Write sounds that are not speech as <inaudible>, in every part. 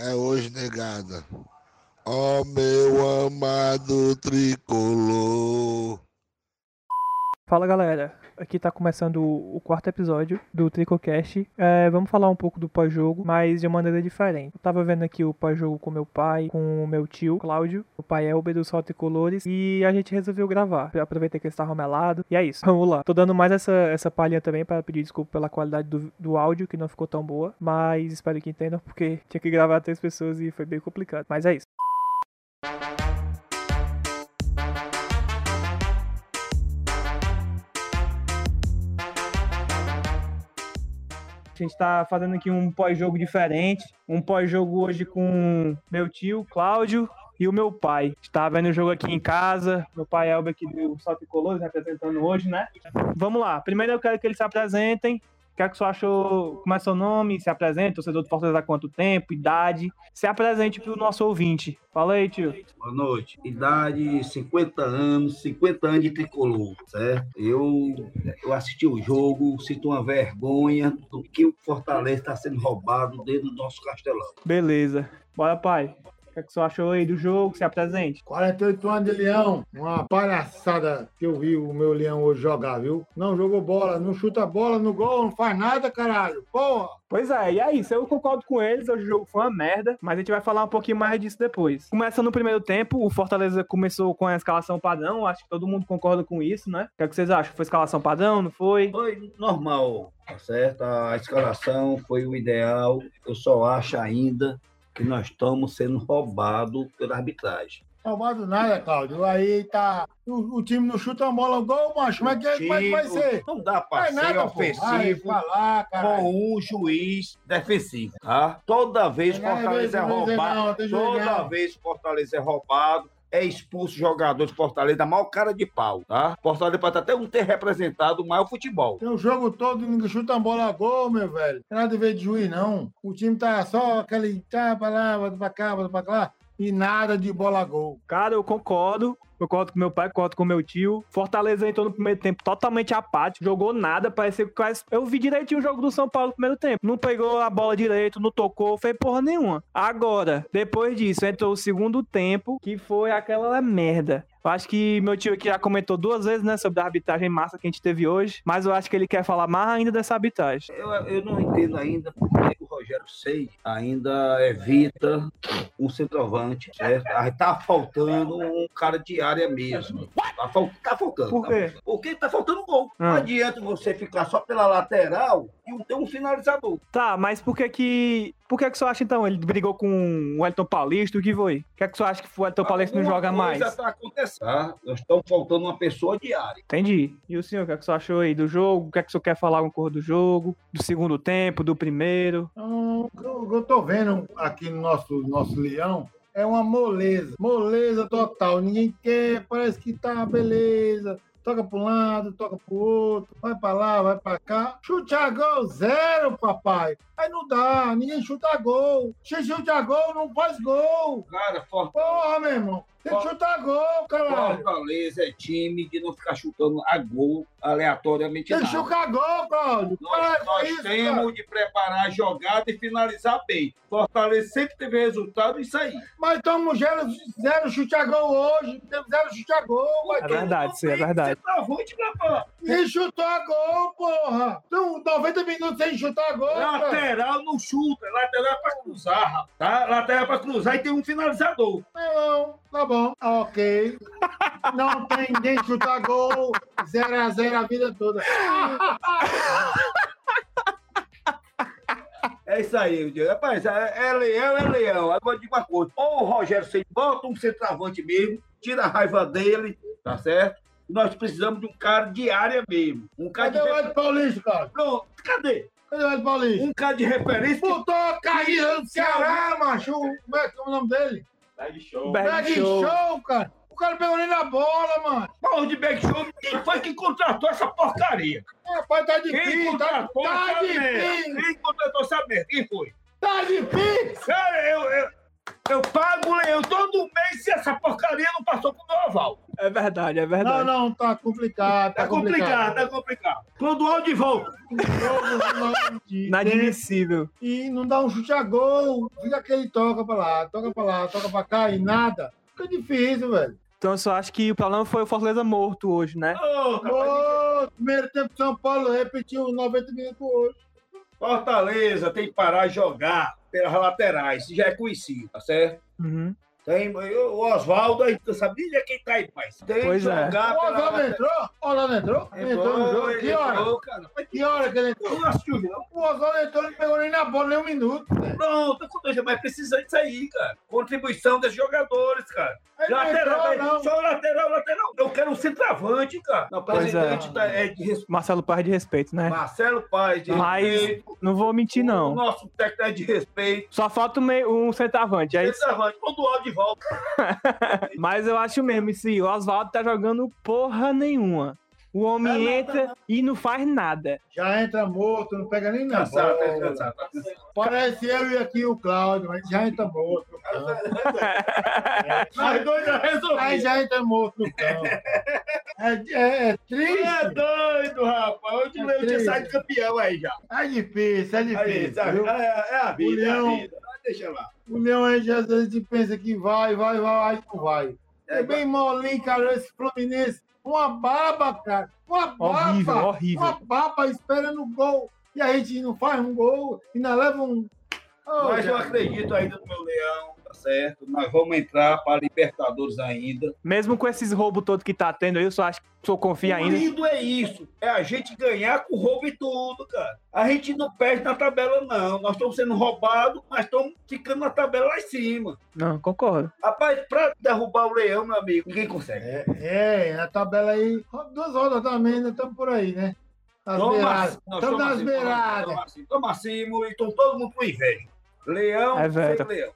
é hoje, negada. Ó meu amado tricolor. Fala galera, aqui tá começando o quarto episódio do Tricocast. É, vamos falar um pouco do pós-jogo, mas de uma maneira diferente. Eu tava vendo aqui o pós-jogo com meu pai, com o meu tio, Cláudio, o pai Elber do Sol Tricolores, e a gente resolveu gravar. Eu aproveitei que ele estava melado, e é isso, <laughs> vamos lá. Tô dando mais essa, essa palhinha também para pedir desculpa pela qualidade do, do áudio, que não ficou tão boa, mas espero que entendam, porque tinha que gravar três pessoas e foi bem complicado. Mas é isso. A gente tá fazendo aqui um pós-jogo diferente. Um pós-jogo hoje com meu tio, Cláudio, e o meu pai. Está vendo o jogo aqui em casa. Meu pai Elber aqui do Salto Colores representando hoje, né? Vamos lá. Primeiro eu quero que eles se apresentem. O que é que você achou? Como é seu nome? Se apresenta, torcedor do Fortaleza há quanto tempo? Idade? Se apresente para o nosso ouvinte. Fala aí, tio. Boa noite. Idade 50 anos, 50 anos de tricolor, certo? Eu, eu assisti o jogo, sinto uma vergonha do que o Fortaleza está sendo roubado dentro do nosso castelão. Beleza. Bora, pai. O que é que você achou aí do jogo? Se apresente. 48 anos de Leão, uma palhaçada que eu vi o meu Leão hoje jogar, viu? Não jogou bola, não chuta bola no gol, não faz nada, caralho. Porra! Pois é, e é isso. Eu concordo com eles. Hoje o jogo foi uma merda, mas a gente vai falar um pouquinho mais disso depois. Começando no primeiro tempo, o Fortaleza começou com a escalação padrão. Acho que todo mundo concorda com isso, né? O que, é que vocês acham? Foi escalação padrão? Não foi? Foi normal, tá certo? A escalação foi o ideal. Eu só acho ainda que nós estamos sendo roubados pela arbitragem. Roubado nada, Cláudio. Aí tá. O, o time não chuta a bola, gol, macho. Como é que, como é vai ser? Não dá pra Vai ser nada, ofensivo falar, com um juiz defensivo, tá? Toda vez Não é Fortaleza é é roubado, toda vez que Fortaleza é roubado, é expulso jogador de Fortaleza, maior cara de pau, tá? Fortaleza pode até não ter representado o maior futebol. Tem o jogo todo, ninguém chuta a bola a gol, meu velho. Nada a ver de juiz, não. O time tá só aquele tá pra lá, pra cá, pra lá. E nada de bola a gol. Cara, eu concordo. Concordo com meu pai, concordo com meu tio. Fortaleza entrou no primeiro tempo totalmente apático, jogou nada, parecia que quase. Eu vi direitinho o jogo do São Paulo no primeiro tempo. Não pegou a bola direito, não tocou, fez porra nenhuma. Agora, depois disso, entrou o segundo tempo, que foi aquela merda. Eu acho que meu tio aqui já comentou duas vezes, né, sobre a arbitragem massa que a gente teve hoje, mas eu acho que ele quer falar mais ainda dessa arbitragem. Eu, eu não entendo ainda por que o Rogério Sei ainda evita um centroavante, certo? Aí tá faltando um cara de área mesmo. Tá, fal- tá faltando. Por tá quê? faltando. Porque tá faltando gol. Não Ah. adianta você ficar só pela lateral e não ter um finalizador. Tá, mas por que que. Por que que você acha então? Ele brigou com o Elton Paulista? O que foi? O que é que você acha que o Elton Paulista não joga mais? coisa tá acontecendo. Tá? Nós estamos faltando uma pessoa de área. Entendi. E o senhor, o que é que você achou aí do jogo? O que é que o senhor quer falar alguma coisa do jogo? Do segundo tempo, do primeiro? Então, o que eu- o tô vendo aqui no nosso, nosso leão é uma moleza. Moleza total. Ninguém quer, parece que tá beleza. Toca para um lado, toca pro outro, vai para lá, vai para cá. Chute a gol, zero, papai. Aí não dá, ninguém chuta gol. Se chuta a gol, não faz gol. Cara, For- Porra, meu irmão. Tem que chutar gol, caralho. Fortaleza é time de não ficar chutando a gol aleatoriamente. Tem que chutar gol, Cláudio. Nós, nós isso, temos cara. de preparar a jogada e finalizar bem. Fortaleza sempre teve resultado isso aí. Mas estamos zero, zero chute a gol hoje. Temos zero chute a gol. É verdade, isso é verdade. Você tá ruim de chutou a gol, porra. Então, 90 minutos sem chutar gol. cara. Lateral não chuta, lateral é pra cruzar, rapaz, tá? Lateral é pra cruzar e tem um finalizador. Não, tá bom. Ok. Não tem ninguém chutar gol. 0 a 0 a vida toda. É isso aí, eu digo. Rapaz, é, é leão, é leão. Agora eu digo uma coisa. Ou o Rogério Ceni bota um centroavante mesmo, tira a raiva dele, tá certo? Nós precisamos de um cara de área mesmo. Um cara Cadê o de. Ed Paulista, cara? Pronto, cadê? Cadê o Ed Paulista? Um cara de referência. que- Putou caída no Ceará, macho. Como é que é o nome dele? Bag Bag show. cara. O cara pegou nem na bola, mano. Porra de back show. Quem foi que contratou essa porcaria? Rapaz, tá Quem difícil. Tá, contratou tá merda? difícil. Quem contratou essa merda? Quem foi? Tá difícil. Cara, eu, eu, eu pago o leão todo mês se essa porcaria não passou pro meu aval. É verdade, é verdade. Não, não, tá complicado. Tá complicado, tá complicado. Clodoaldo de volta. Um jogo não de Inadmissível. e não dá um chute a gol. Fica aquele toca pra lá, toca pra lá, toca pra cá e nada. Fica difícil, velho. Então eu só acho que o problema foi o Fortaleza morto hoje, né? Ô, rapaz, Ô, primeiro tempo de São Paulo repetiu 90 minutos hoje. Fortaleza tem que parar de jogar pelas laterais. Isso já é conhecido, tá certo? Uhum. Tem, o Oswaldo, aí, tu sabia quem tá aí, pai? Tem Pois que é. O Oswaldo entrou? O Oswaldo entrou? Entrou no jogo. Que hora? entrou, cara. Mas Que hora que ele entrou? não assistiu, não? O Oswaldo entrou, não pegou nem na bola nem um minuto. velho. Pronto, mas precisa disso aí, cara. Contribuição dos jogadores, cara. Ele não Lateral, entrou, não. só lateral, lateral. Eu quero um centroavante, cara. Não, o é. presidente tá- é de respeito. Marcelo Paz de respeito, né? Marcelo Paz, de Mas respeito. não vou mentir, O não. nosso técnico é de respeito. Só falta um meio- um centroavante, é isso? Centroavante, todo áudio de volta. <laughs> Mas eu acho mesmo, esse Oswaldo tá jogando porra nenhuma. O homem não, entra tá e não faz nada. Já entra morto, não pega nem na Cansado, tá tá. Parece eu e aqui o Cláudio, mas já entra morto. <laughs> Nós dois já Aí resolvemos. já entra morto no. É, é, é triste. É doido, rapaz. Hoje É o Leão tinha saído campeão aí já. É difícil, é Aí, difícil. viu? É, é a vida, é a vida. Deixa lá. O Leão aí já às vezes pensa que vai, vai, vai, não vai. É bem molinho, cara, esse Fluminense. Uma baba, cara. Uma baba. Horrível, horrível. Uma baba esperando o gol. E a gente não faz um gol, ainda leva um. Ô, Mas eu acredito ainda no meu Leão, tá certo? Nós vamos entrar para Libertadores ainda. Mesmo com esses roubos todos que tá tendo aí, eu só acho que só confio o ainda. lindo é isso. É a gente ganhar com roubo e tudo, cara. A gente não perde na tabela, não. Nós estamos sendo roubados, mas estamos ficando na tabela lá em cima. Não, concordo. Rapaz, pra derrubar o Leão, meu amigo, ninguém consegue. É, é, na tabela aí, duas rodas também, ainda estamos por aí, né? Nas Toma beiradas. assim, Estamos nas assim, beiradas. Toma assim, toma assim, e estão todo mundo com inveja. Leão, É velho. sem Leão.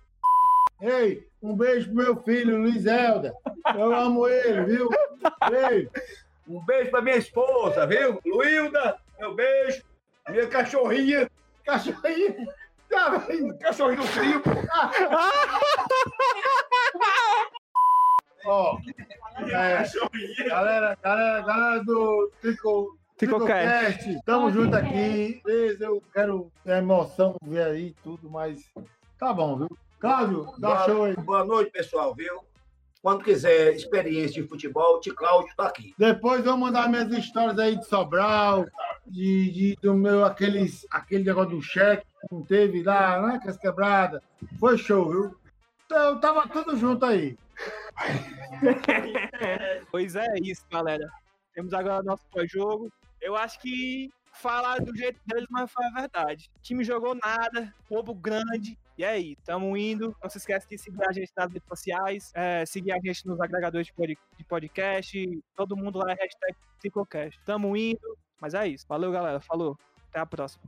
Ei, um beijo pro meu filho, Luiz Helder. Eu amo ele, viu? Ei, Um beijo pra minha esposa, viu? Luilda, meu beijo. Minha cachorrinha, cachorrinho. Tá cachorrinho do frio. Ó, é, galera, galera, galera do Trico, Tricocast. Tamo junto aqui. Eu quero ter emoção ver aí e tudo, mas tá bom, viu? Cláudio, dá Boa- show aí. Boa noite, pessoal, viu? Quando quiser experiência de futebol, o Tio Cláudio tá aqui. Depois eu vou mandar minhas histórias aí de Sobral, de, de- do meu, aqueles, aquele negócio do cheque que não teve lá, né, com as quebradas. Foi show, viu? Então, tava tudo junto aí. <laughs> Pois é isso, galera. Temos agora nosso pós-jogo. Eu acho que falar do jeito deles, mas foi a verdade. O time jogou nada, roubo grande. E aí, tamo indo. Não se esquece de seguir a gente nas redes sociais, é, seguir a gente nos agregadores de pod- de podcast. Todo mundo lá é hashtag Tricocast. Tamo indo. Mas é isso. Valeu, galera. Falou. Até a próxima.